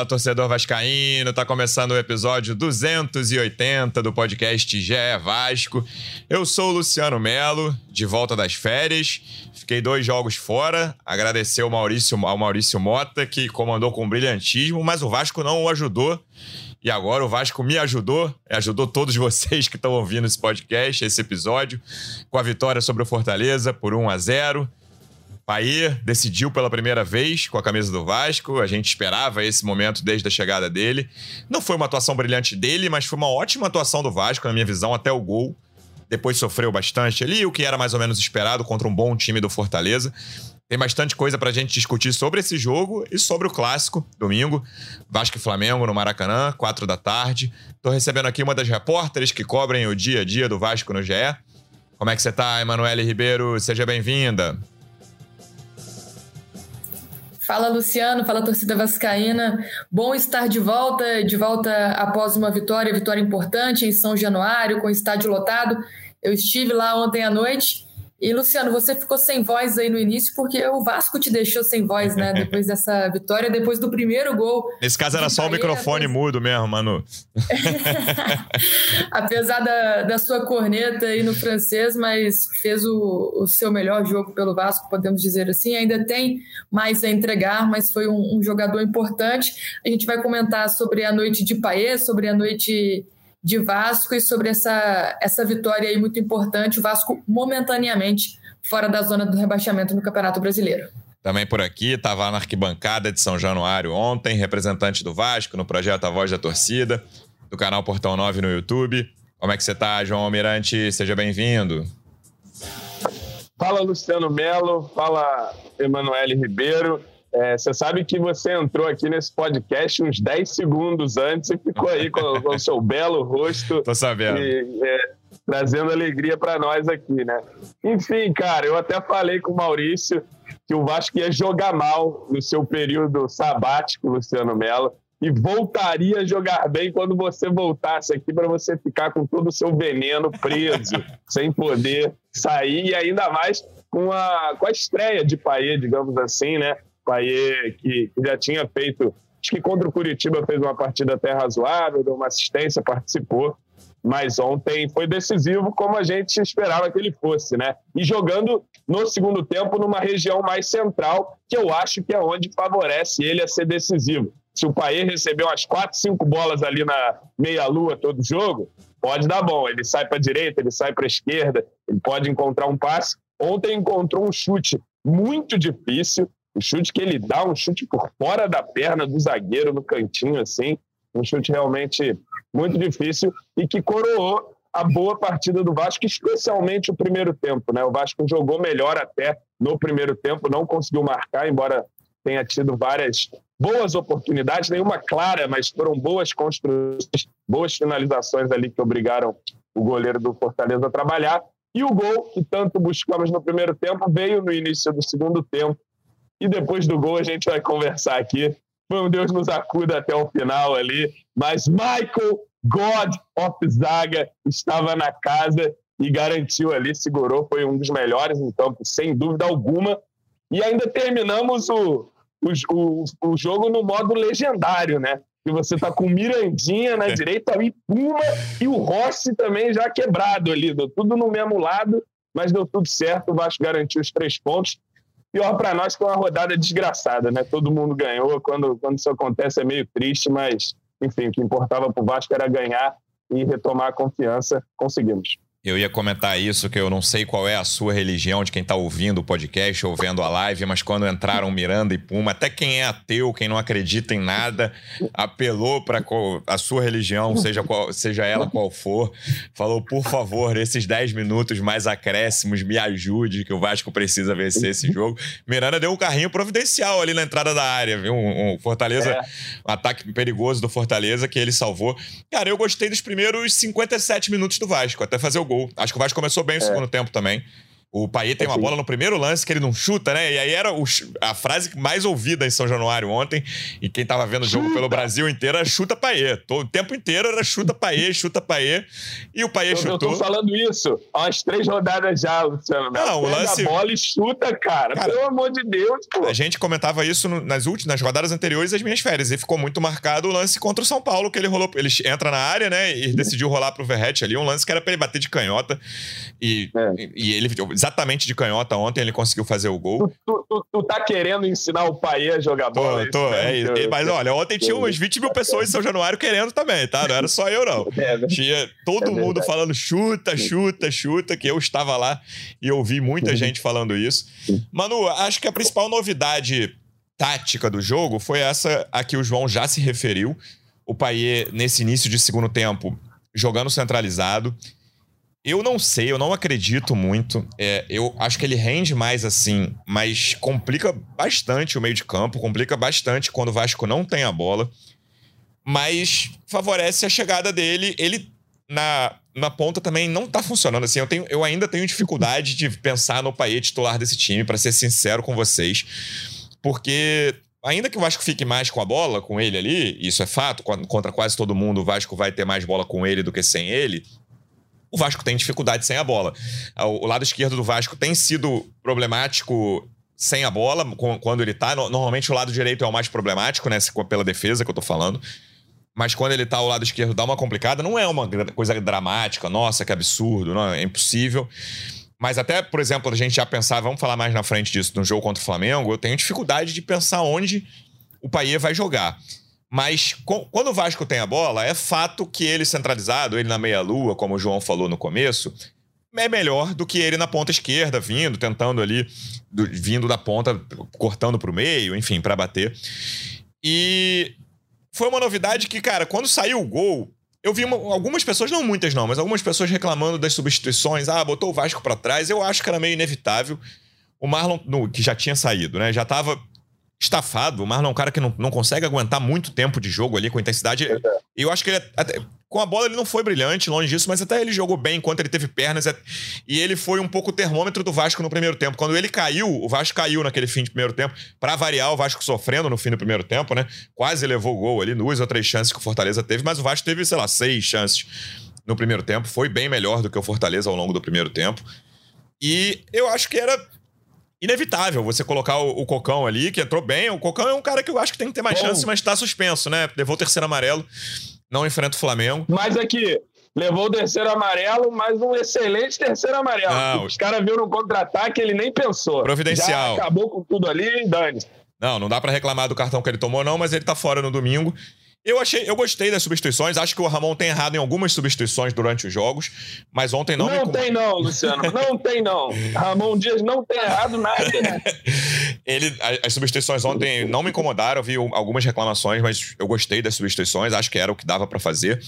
Fala, torcedor vascaíno, tá começando o episódio 280 do podcast GE Vasco. Eu sou o Luciano Melo, de volta das férias. Fiquei dois jogos fora. Agradecer ao Maurício, ao Maurício Mota, que comandou com brilhantismo, mas o Vasco não o ajudou. E agora o Vasco me ajudou, ajudou todos vocês que estão ouvindo esse podcast, esse episódio, com a vitória sobre o Fortaleza por 1 a 0. Paê decidiu pela primeira vez com a camisa do Vasco. A gente esperava esse momento desde a chegada dele. Não foi uma atuação brilhante dele, mas foi uma ótima atuação do Vasco, na minha visão, até o gol. Depois sofreu bastante ali, o que era mais ou menos esperado contra um bom time do Fortaleza. Tem bastante coisa pra gente discutir sobre esse jogo e sobre o clássico, domingo. Vasco e Flamengo no Maracanã, quatro da tarde. Tô recebendo aqui uma das repórteres que cobrem o dia a dia do Vasco no GE. Como é que você tá, Emanuele Ribeiro? Seja bem-vinda. Fala Luciano, fala torcida vascaína. Bom estar de volta, de volta após uma vitória, vitória importante em São Januário, com o estádio lotado. Eu estive lá ontem à noite e, Luciano, você ficou sem voz aí no início porque o Vasco te deixou sem voz, né? Depois dessa vitória, depois do primeiro gol. Nesse caso era só o microfone apesar... mudo mesmo, Manu. apesar da, da sua corneta aí no francês, mas fez o, o seu melhor jogo pelo Vasco, podemos dizer assim. Ainda tem mais a entregar, mas foi um, um jogador importante. A gente vai comentar sobre a noite de Paê, sobre a noite de Vasco e sobre essa, essa vitória aí muito importante. O Vasco momentaneamente fora da zona do rebaixamento no Campeonato Brasileiro. Também por aqui, estava na arquibancada de São Januário ontem, representante do Vasco no projeto A Voz da Torcida, do canal Portão 9 no YouTube. Como é que você está, João Almirante? Seja bem-vindo. Fala, Luciano Melo. Fala, Emanuele Ribeiro. É, você sabe que você entrou aqui nesse podcast uns 10 segundos antes e ficou aí com, com o seu belo rosto. Tô sabendo. E, é, trazendo alegria para nós aqui, né? Enfim, cara, eu até falei com o Maurício que o Vasco ia jogar mal no seu período sabático, Luciano Melo, e voltaria a jogar bem quando você voltasse aqui para você ficar com todo o seu veneno preso, sem poder sair, e ainda mais com a, com a estreia de Paê, digamos assim, né? Paier, que já tinha feito, acho que contra o Curitiba fez uma partida até razoável, deu uma assistência, participou, mas ontem foi decisivo como a gente esperava que ele fosse, né? E jogando no segundo tempo numa região mais central, que eu acho que é onde favorece ele a ser decisivo. Se o Paier recebeu umas quatro, cinco bolas ali na meia-lua todo jogo, pode dar bom. Ele sai para a direita, ele sai para a esquerda, ele pode encontrar um passe. Ontem encontrou um chute muito difícil, o chute que ele dá, um chute por fora da perna do zagueiro no cantinho, assim. Um chute realmente muito difícil e que coroou a boa partida do Vasco, especialmente o primeiro tempo. Né? O Vasco jogou melhor até no primeiro tempo, não conseguiu marcar, embora tenha tido várias boas oportunidades, nenhuma clara, mas foram boas construções, boas finalizações ali que obrigaram o goleiro do Fortaleza a trabalhar. E o gol que tanto buscamos no primeiro tempo veio no início do segundo tempo, e depois do gol a gente vai conversar aqui. Foi um Deus nos acuda até o final ali. Mas Michael, God of Zaga, estava na casa e garantiu ali, segurou, foi um dos melhores em campo, sem dúvida alguma. E ainda terminamos o, o, o, o jogo no modo legendário, né? Que você tá com Mirandinha na é. direita e Puma e o Rossi também já quebrado ali, deu tudo no mesmo lado, mas deu tudo certo, o Vasco garantiu os três pontos. Pior para nós que é uma rodada desgraçada, né? Todo mundo ganhou. Quando, quando isso acontece é meio triste, mas, enfim, o que importava para o Vasco era ganhar e retomar a confiança. Conseguimos. Eu ia comentar isso, que eu não sei qual é a sua religião de quem está ouvindo o podcast ou vendo a live, mas quando entraram Miranda e Puma, até quem é ateu, quem não acredita em nada, apelou para a sua religião, seja, qual, seja ela qual for, falou, por favor, esses 10 minutos mais acréscimos, me ajude, que o Vasco precisa vencer esse jogo. Miranda deu um carrinho providencial ali na entrada da área, viu? Um, um Fortaleza, é. um ataque perigoso do Fortaleza que ele salvou. Cara, eu gostei dos primeiros 57 minutos do Vasco, até fazer o gol. Acho que o Vasco começou bem o é. segundo tempo também. O Payet tem uma bola no primeiro lance que ele não chuta, né? E aí era o, a frase mais ouvida em São Januário ontem. E quem tava vendo o jogo chuta. pelo Brasil inteiro era chuta Payet. O tempo inteiro era chuta Payet, chuta Payet. E o Payet chutou. Eu tô falando isso há umas três rodadas já, Luciano. Não, o lance. a bola e chuta, cara. cara. Pelo amor de Deus, pô. A gente comentava isso nas últimas, nas rodadas anteriores das minhas férias. E ficou muito marcado o lance contra o São Paulo, que ele rolou. Ele entra na área, né? E decidiu rolar pro Verrete ali. Um lance que era pra ele bater de canhota. E, é. e ele exatamente de canhota ontem, ele conseguiu fazer o gol. Tu, tu, tu tá querendo ensinar o Paê a jogar bola? Tô, tô, é isso. Mas olha, ontem tinha umas 20 mil pessoas em São Januário querendo também, tá? Não era só eu, não. É, né? tinha todo é mundo falando chuta, chuta, chuta, que eu estava lá e ouvi muita uhum. gente falando isso. Manu, acho que a principal novidade tática do jogo foi essa a que o João já se referiu. O Paier, nesse início de segundo tempo, jogando centralizado. Eu não sei, eu não acredito muito. É, eu acho que ele rende mais assim, mas complica bastante o meio de campo, complica bastante quando o Vasco não tem a bola. Mas favorece a chegada dele. Ele na, na ponta também não tá funcionando assim. Eu, tenho, eu ainda tenho dificuldade de pensar no Paê titular desse time, para ser sincero com vocês. Porque ainda que o Vasco fique mais com a bola, com ele ali, isso é fato, contra quase todo mundo o Vasco vai ter mais bola com ele do que sem ele o Vasco tem dificuldade sem a bola. O lado esquerdo do Vasco tem sido problemático sem a bola, quando ele tá. Normalmente o lado direito é o mais problemático, né? Pela defesa que eu tô falando. Mas quando ele tá o lado esquerdo dá uma complicada, não é uma coisa dramática, nossa, que absurdo, não, é impossível. Mas até, por exemplo, a gente já pensava, vamos falar mais na frente disso, no jogo contra o Flamengo, eu tenho dificuldade de pensar onde o Paier vai jogar. Mas quando o Vasco tem a bola, é fato que ele centralizado, ele na meia-lua, como o João falou no começo, é melhor do que ele na ponta esquerda, vindo, tentando ali, do, vindo da ponta, cortando para o meio, enfim, para bater. E foi uma novidade que, cara, quando saiu o gol, eu vi uma, algumas pessoas, não muitas não, mas algumas pessoas reclamando das substituições. Ah, botou o Vasco para trás. Eu acho que era meio inevitável. O Marlon, no, que já tinha saído, né? Já estava estafado. O Marlon é um cara que não, não consegue aguentar muito tempo de jogo ali com intensidade. E eu acho que ele até, com a bola ele não foi brilhante, longe disso, mas até ele jogou bem enquanto ele teve pernas. E ele foi um pouco o termômetro do Vasco no primeiro tempo. Quando ele caiu, o Vasco caiu naquele fim de primeiro tempo. Para variar, o Vasco sofrendo no fim do primeiro tempo, né? Quase levou o gol ali, duas ou três chances que o Fortaleza teve, mas o Vasco teve, sei lá, seis chances no primeiro tempo. Foi bem melhor do que o Fortaleza ao longo do primeiro tempo. E eu acho que era inevitável você colocar o, o, Cocão ali, que entrou bem. O Cocão é um cara que eu acho que tem que ter mais Bom. chance, mas tá suspenso, né? Levou o terceiro amarelo, não enfrenta o Flamengo. Mas aqui, levou o terceiro amarelo, mas um excelente terceiro amarelo. Não, Os caras viram no contra-ataque, ele nem pensou. Providencial. Já acabou com tudo ali, Dani. Não, não dá para reclamar do cartão que ele tomou, não, mas ele tá fora no domingo. Eu achei, eu gostei das substituições. Acho que o Ramon tem errado em algumas substituições durante os jogos, mas ontem não. Não tem não, Luciano. Não tem não. Ramon Dias não tem errado nada. Ele, as substituições ontem não me incomodaram. Eu vi algumas reclamações, mas eu gostei das substituições. Acho que era o que dava para fazer.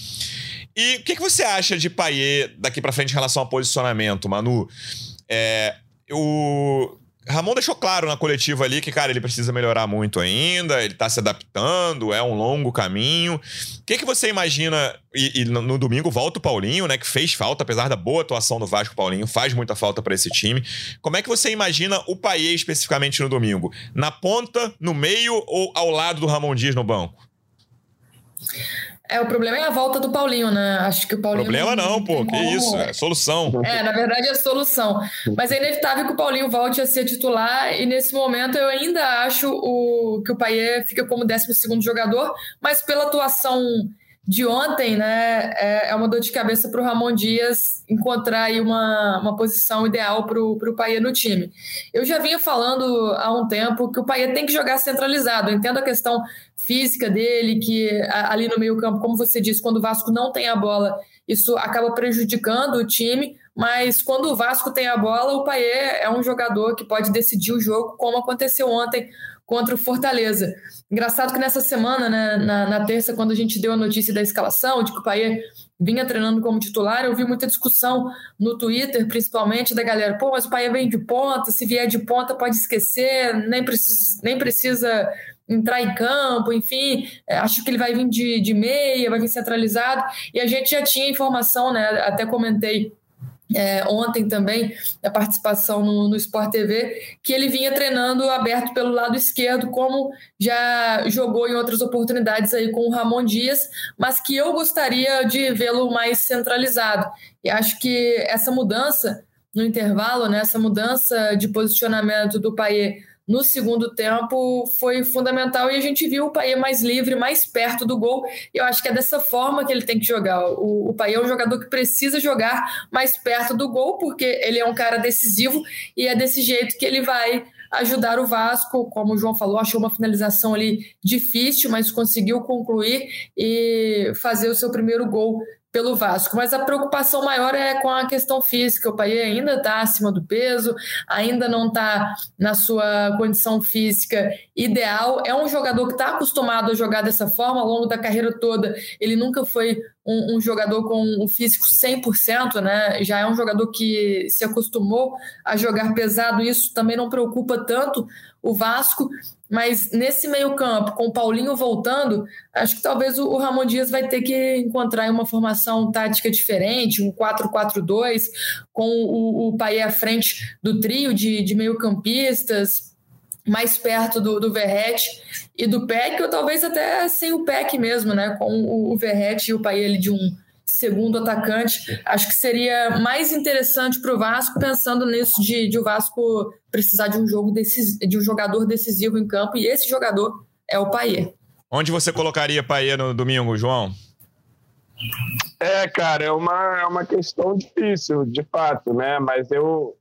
E o que, que você acha de Paier daqui para frente em relação ao posicionamento, Manu? É, o Ramon deixou claro na coletiva ali que, cara, ele precisa melhorar muito ainda, ele tá se adaptando, é um longo caminho. O que, que você imagina? E, e, no domingo volta o Paulinho, né? Que fez falta, apesar da boa atuação do Vasco, Paulinho faz muita falta para esse time. Como é que você imagina o Paier especificamente no domingo? Na ponta, no meio ou ao lado do Ramon Dias no banco? É, o problema é a volta do Paulinho, né? Acho que o Paulinho. Problema não, não pô, que isso, é solução. É, na verdade é solução. Mas é inevitável que o Paulinho volte a ser titular, e nesse momento eu ainda acho o, que o Paier fica como 12 jogador, mas pela atuação de ontem, né, é, é uma dor de cabeça para o Ramon Dias encontrar aí uma, uma posição ideal para o Paia no time. Eu já vinha falando há um tempo que o Paia tem que jogar centralizado. Eu entendo a questão física dele, que ali no meio campo, como você disse, quando o Vasco não tem a bola, isso acaba prejudicando o time, mas quando o Vasco tem a bola, o Paia é um jogador que pode decidir o jogo, como aconteceu ontem contra o Fortaleza. Engraçado que nessa semana, né, na, na, terça, quando a gente deu a notícia da escalação, de que o Paê vinha treinando como titular, eu vi muita discussão no Twitter, principalmente, da galera, pô, mas o Paê vem de ponta, se vier de ponta pode esquecer, nem precisa, nem precisa entrar em campo, enfim, é, acho que ele vai vir de, de meia, vai vir centralizado, e a gente já tinha informação, né, até comentei é, ontem também, na participação no, no Sport TV, que ele vinha treinando aberto pelo lado esquerdo, como já jogou em outras oportunidades aí com o Ramon Dias, mas que eu gostaria de vê-lo mais centralizado. E acho que essa mudança no intervalo, né, essa mudança de posicionamento do Paier no segundo tempo foi fundamental e a gente viu o Paê mais livre, mais perto do gol. E eu acho que é dessa forma que ele tem que jogar. O, o é um jogador que precisa jogar mais perto do gol, porque ele é um cara decisivo e é desse jeito que ele vai ajudar o Vasco, como o João falou, achou uma finalização ali difícil, mas conseguiu concluir e fazer o seu primeiro gol pelo Vasco, mas a preocupação maior é com a questão física. O Paê ainda está acima do peso, ainda não está na sua condição física ideal. É um jogador que está acostumado a jogar dessa forma ao longo da carreira toda. Ele nunca foi um, um jogador com o um físico 100%, né? Já é um jogador que se acostumou a jogar pesado. Isso também não preocupa tanto o Vasco. Mas nesse meio-campo, com o Paulinho voltando, acho que talvez o Ramon Dias vai ter que encontrar uma formação tática diferente, um 4-4-2, com o, o à frente do trio de, de meio-campistas, mais perto do, do Verrete e do Peck, ou talvez até sem o Peck mesmo, né? Com o, o Verrete e o Paê de um segundo atacante. Acho que seria mais interessante para o Vasco, pensando nisso de, de, o Vasco precisar de um jogo decis, de um jogador decisivo em campo, e esse jogador é o Paier. Onde você colocaria Paier no domingo, João? É, cara, é uma, é uma questão difícil, de fato, né? Mas eu,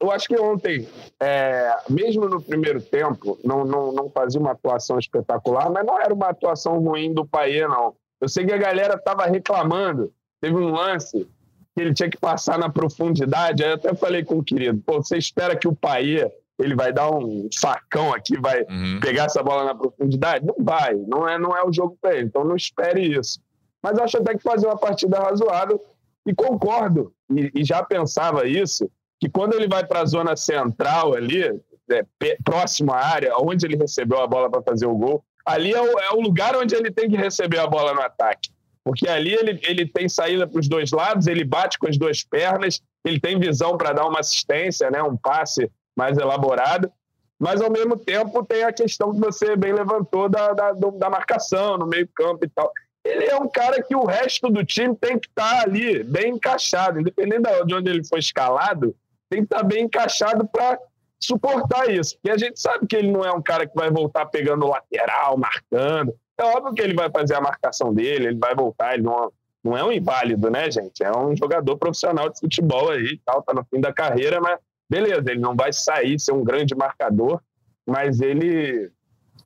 eu acho que ontem, é, mesmo no primeiro tempo, não, não, não fazia uma atuação espetacular, mas não era uma atuação ruim do Paier, não. Eu sei que a galera estava reclamando. Teve um lance que ele tinha que passar na profundidade. Aí eu até falei com o querido: pô, você espera que o Paê ele vai dar um facão aqui, vai uhum. pegar essa bola na profundidade? Não vai, não é, não é o jogo para ele. Então não espere isso. Mas acho até que fazer uma partida razoável e concordo e, e já pensava isso que quando ele vai para a zona central ali, é, próximo à área, onde ele recebeu a bola para fazer o gol, ali é o, é o, lugar onde ele tem que receber a bola no ataque. Porque ali ele, ele tem saída para os dois lados, ele bate com as duas pernas, ele tem visão para dar uma assistência, né, um passe mais elaborado. Mas, ao mesmo tempo, tem a questão que você bem levantou da, da, da marcação no meio-campo e tal. Ele é um cara que o resto do time tem que estar tá ali, bem encaixado, independente de onde ele foi escalado, tem que estar tá bem encaixado para suportar isso. Porque a gente sabe que ele não é um cara que vai voltar pegando lateral, marcando. É óbvio que ele vai fazer a marcação dele, ele vai voltar, ele não, não é um inválido, né, gente? É um jogador profissional de futebol aí e tal, tá no fim da carreira, mas beleza, ele não vai sair, ser um grande marcador, mas ele,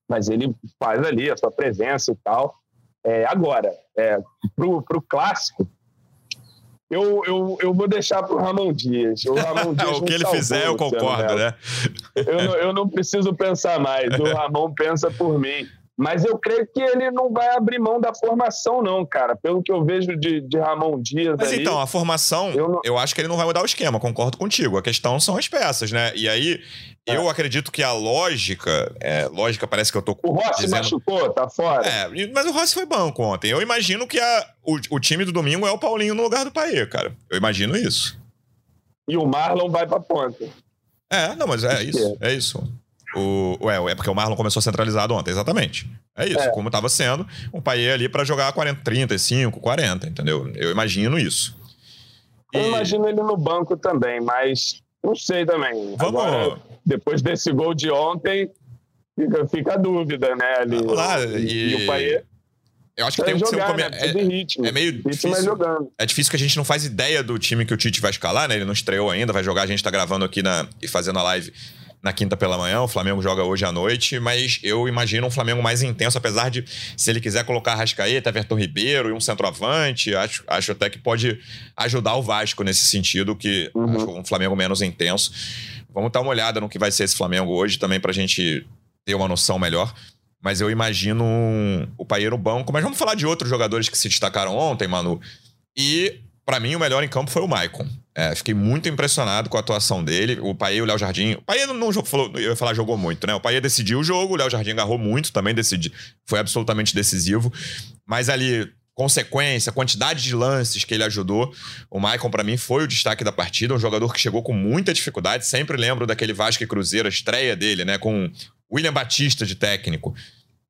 mas ele faz ali a sua presença e tal. É, agora, é, pro, pro clássico, eu, eu, eu vou deixar para o Ramon Dias. O, Ramon Dias o que ele fizer, eu concordo, né? eu, não, eu não preciso pensar mais. O Ramon pensa por mim. Mas eu creio que ele não vai abrir mão da formação, não, cara. Pelo que eu vejo de, de Ramon Dias. Mas aí, então, a formação, eu, não... eu, acho que ele não vai mudar o esquema, concordo contigo. A questão são as peças, né? E aí, é. eu acredito que a lógica. É, lógica parece que eu tô. O Rossi dizendo... machucou, tá fora. É, mas o Rossi foi banco ontem. Eu imagino que a, o, o time do domingo é o Paulinho no lugar do Paê, cara. Eu imagino isso. E o Marlon vai pra ponta. É, não, mas é isso. É isso. O, ué, é porque o Marlon começou centralizado ontem, exatamente. É isso, é. como estava sendo, o Paier ali para jogar 40, 35, 40, entendeu? Eu imagino isso. E... Eu imagino ele no banco também, mas não sei também. Vamos... Agora, depois desse gol de ontem, fica, fica a dúvida, né? Ali, e... e o Paier... Eu acho que tem que ser um come... né? é, ritmo. é meio ritmo difícil. É, jogando. é difícil que a gente não faz ideia do time que o Tite vai escalar, né? Ele não estreou ainda, vai jogar, a gente tá gravando aqui na... e fazendo a live na quinta pela manhã, o Flamengo joga hoje à noite, mas eu imagino um Flamengo mais intenso, apesar de, se ele quiser colocar Rascaeta, Everton Ribeiro e um centroavante, acho, acho até que pode ajudar o Vasco nesse sentido, que uhum. acho um Flamengo menos intenso. Vamos dar uma olhada no que vai ser esse Flamengo hoje também pra gente ter uma noção melhor. Mas eu imagino um, o Paeiro banco. Mas vamos falar de outros jogadores que se destacaram ontem, Manu. E para mim, o melhor em campo foi o Maicon. É, fiquei muito impressionado com a atuação dele. O Paê e o Léo Jardim. O Paê não, falou, eu ia falar jogou muito, né? O Paê decidiu o jogo, o Léo Jardim agarrou muito, também decidiu, foi absolutamente decisivo. Mas ali, consequência, quantidade de lances que ele ajudou. O Maicon, para mim, foi o destaque da partida. Um jogador que chegou com muita dificuldade. Sempre lembro daquele Vasco e Cruzeiro, a estreia dele, né? Com William Batista de técnico.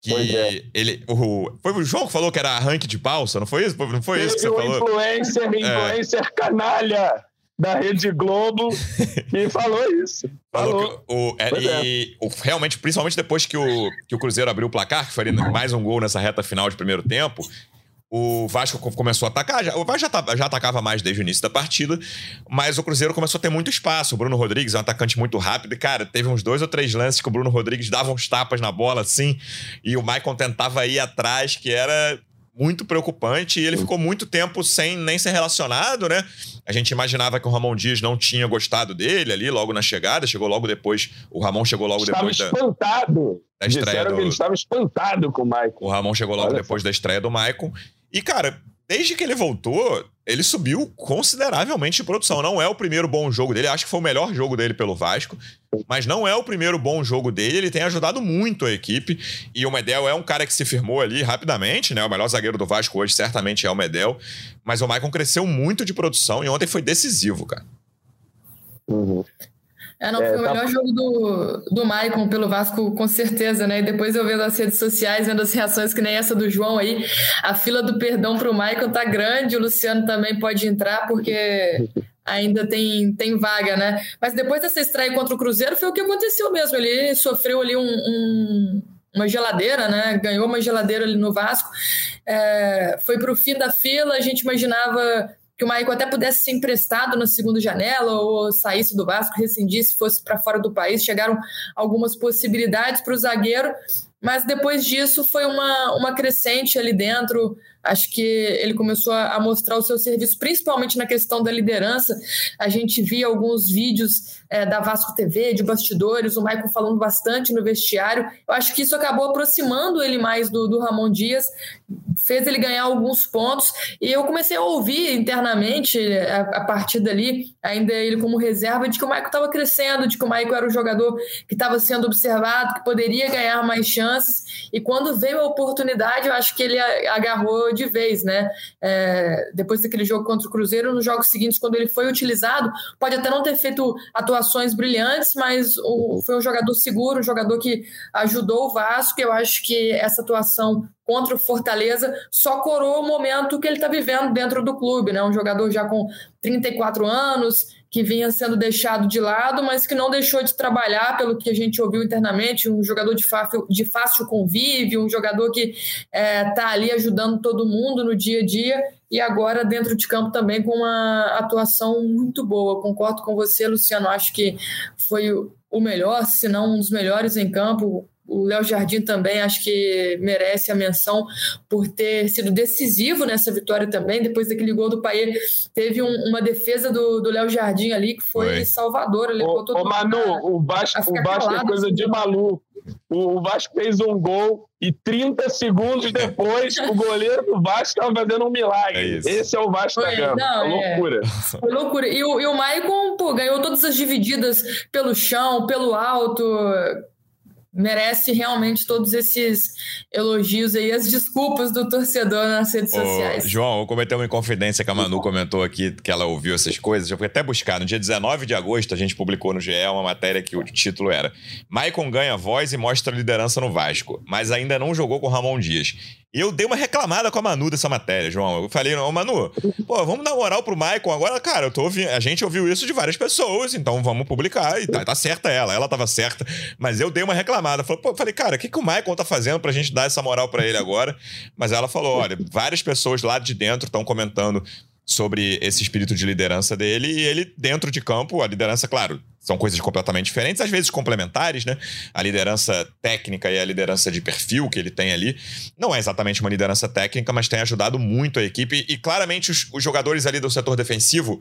Que é. ele. O, foi o João que falou que era arranque de balsa, não foi isso? Não foi isso que você falou? Influencer, é. influencer é. canalha da Rede Globo que falou isso. Falou. o, é, e, é. o, realmente, principalmente depois que o, que o Cruzeiro abriu o placar, que foi mais um gol nessa reta final de primeiro tempo, o Vasco começou a atacar. Já, o Vasco já, já, atacava mais desde o início da partida, mas o Cruzeiro começou a ter muito espaço. O Bruno Rodrigues é um atacante muito rápido. E, cara, teve uns dois ou três lances que o Bruno Rodrigues dava uns tapas na bola assim, e o Maicon tentava ir atrás, que era muito preocupante. E ele ficou muito tempo sem nem ser relacionado, né? A gente imaginava que o Ramon Dias não tinha gostado dele ali logo na chegada. Chegou logo depois. O Ramon chegou logo estava depois espantado. da, da estreia Disseram do. Que ele estava espantado com o Maicon. O Ramon chegou logo Olha depois só. da estreia do Maicon. E, cara, desde que ele voltou, ele subiu consideravelmente de produção. Não é o primeiro bom jogo dele, acho que foi o melhor jogo dele pelo Vasco, mas não é o primeiro bom jogo dele. Ele tem ajudado muito a equipe. E o Medel é um cara que se firmou ali rapidamente, né? O melhor zagueiro do Vasco hoje certamente é o Medel. Mas o Maicon cresceu muito de produção e ontem foi decisivo, cara. Uhum. É, não, é, foi o tá... melhor jogo do, do Maicon pelo Vasco, com certeza, né? E depois eu vendo as redes sociais, vendo as reações que nem essa do João aí, a fila do perdão para o Maicon tá grande, o Luciano também pode entrar, porque ainda tem, tem vaga, né? Mas depois dessa estreia contra o Cruzeiro, foi o que aconteceu mesmo. Ele sofreu ali um, um uma geladeira, né? Ganhou uma geladeira ali no Vasco. É, foi para o fim da fila, a gente imaginava que o Maicon até pudesse ser emprestado na segunda janela ou saísse do Vasco, rescindisse, fosse para fora do país. Chegaram algumas possibilidades para o zagueiro, mas depois disso foi uma, uma crescente ali dentro. Acho que ele começou a, mostrar o seu serviço, principalmente na questão da liderança. A gente via alguns vídeos é, da Vasco TV, de bastidores, o Maicon falando bastante no vestiário. Eu acho que isso acabou aproximando ele mais do, do Ramon Dias, fez ele ganhar alguns pontos. E eu comecei a ouvir internamente, a, a partir dali, ainda ele como reserva, de que o Maicon estava crescendo, de que o Maicon era o jogador que estava sendo observado, que poderia ganhar mais chances. E quando veio a oportunidade, eu acho que ele agarrou de vez, né? É, depois daquele jogo contra o Cruzeiro, nos jogos seguintes, quando ele foi utilizado, pode até não ter feito atuações brilhantes, mas o, foi um jogador seguro, um jogador que ajudou o Vasco. Eu acho que essa atuação contra o Fortaleza só coroa o momento que ele está vivendo dentro do clube, né? Um jogador já com 34 anos, que vinha sendo deixado de lado, mas que não deixou de trabalhar, pelo que a gente ouviu internamente, um jogador de fácil, de fácil convívio, um jogador que está é, tá ali ajudando todo mundo no dia a dia e agora dentro de campo também com uma atuação muito boa. Concordo com você, Luciano, acho que foi o melhor, se não um dos melhores em campo, o Léo Jardim também acho que merece a menção por ter sido decisivo nessa vitória também. Depois daquele gol do Paê, teve um, uma defesa do Léo Jardim ali que foi, foi. salvadora. Ele ô, ô Manu, o Vasco, o Vasco é coisa de maluco. O Vasco fez um gol e 30 segundos depois o goleiro do Vasco estava fazendo um milagre. É Esse é o Vasco Foi, da Gama. Não, é loucura. Foi loucura. E o, e o Maicon pô, ganhou todas as divididas pelo chão, pelo alto merece realmente todos esses elogios aí, as desculpas do torcedor nas redes Ô, sociais. João, eu cometei uma inconfidência que a Manu comentou aqui, que ela ouviu essas coisas. Eu fui até buscar. No dia 19 de agosto, a gente publicou no GE uma matéria que o título era Maicon ganha voz e mostra liderança no Vasco, mas ainda não jogou com Ramon Dias. Eu dei uma reclamada com a Manu dessa matéria, João. Eu falei, ô Manu, pô, vamos dar moral pro Maicon agora. Cara, eu tô ouvindo, a gente ouviu isso de várias pessoas, então vamos publicar. E tá, tá certa ela, ela tava certa. Mas eu dei uma reclamada. Falei, pô, falei, cara, o que, que o Maicon tá fazendo pra gente dar essa moral para ele agora? Mas ela falou, olha, várias pessoas lá de dentro estão comentando sobre esse espírito de liderança dele e ele dentro de campo, a liderança, claro, são coisas completamente diferentes, às vezes complementares, né? A liderança técnica e a liderança de perfil que ele tem ali não é exatamente uma liderança técnica, mas tem ajudado muito a equipe e claramente os, os jogadores ali do setor defensivo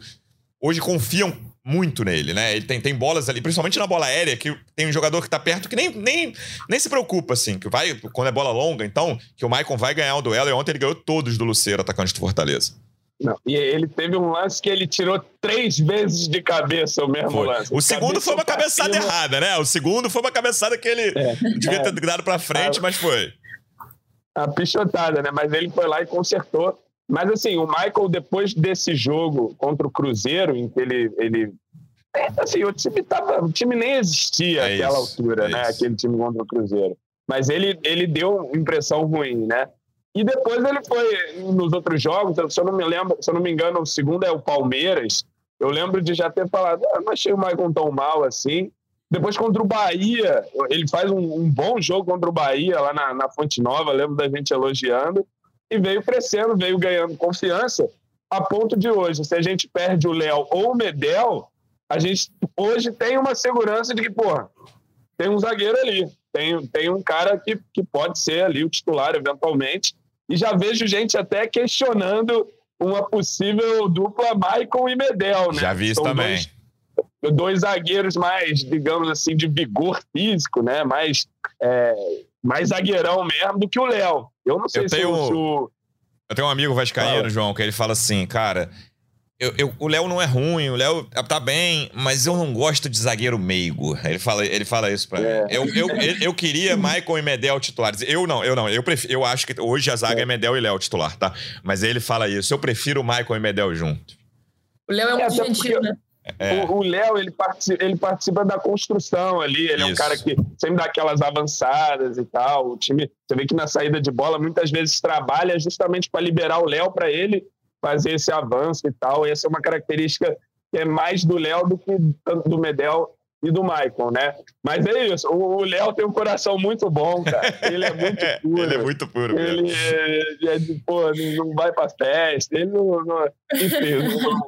hoje confiam muito nele, né? Ele tem, tem bolas ali, principalmente na bola aérea, que tem um jogador que tá perto que nem, nem, nem se preocupa, assim, que vai, quando é bola longa, então, que o Maicon vai ganhar o duelo, e ontem ele ganhou todos do Luceiro, atacante do Fortaleza. Não. E ele teve um lance que ele tirou três vezes de cabeça o mesmo foi. lance. O segundo foi uma cabeçada cima. errada, né? O segundo foi uma cabeçada que ele é, devia ter é. dado pra frente, mas foi. A pichotada, né? Mas ele foi lá e consertou. Mas assim, o Michael, depois desse jogo contra o Cruzeiro, em que ele. ele assim, o time, tava, o time nem existia é àquela isso, altura, é né? Isso. Aquele time contra o Cruzeiro. Mas ele, ele deu impressão ruim, né? E depois ele foi nos outros jogos, se eu não me lembro, se eu não me engano, o segundo é o Palmeiras. Eu lembro de já ter falado, ah, não achei o Michael tão mal assim. Depois contra o Bahia, ele faz um, um bom jogo contra o Bahia lá na, na Fonte Nova, lembro da gente elogiando e veio crescendo, veio ganhando confiança, a ponto de hoje, se a gente perde o Léo ou o Medel, a gente hoje tem uma segurança de que, porra, tem um zagueiro ali, tem, tem um cara que, que pode ser ali o titular eventualmente, e já vejo gente até questionando uma possível dupla Michael e Medel, né? Já vi isso também. Dois, dois, zagueiros mais, digamos assim, de vigor físico, né? Mais, é, mais zagueirão mesmo do que o Léo. Eu não sei eu se, tenho, o, Eu tenho um amigo vascaíno, ah. João, que ele fala assim, cara... Eu, eu, o Léo não é ruim, o Léo tá bem, mas eu não gosto de zagueiro meigo. Ele fala, ele fala isso pra é. mim. Eu, eu, eu, queria Michael e Medel titulares. Eu não, eu não. Eu, prefiro, eu acho que hoje a zaga é, é Medel e Léo titular, tá? Mas ele fala isso. Eu prefiro Michael e Medel junto. O Léo é muito é, gentil, né? É. O Léo, ele participa, ele participa da construção ali, ele Isso. é um cara que sempre dá aquelas avançadas e tal. O time, você vê que na saída de bola muitas vezes trabalha justamente para liberar o Léo para ele fazer esse avanço e tal. Essa é uma característica que é mais do Léo do que do Medel e do Michael, né? Mas é isso, o Léo tem um coração muito bom, cara. Ele é muito puro. ele é muito puro. Ele é, é, pô, não vai pra festa. Ele não, não enfim,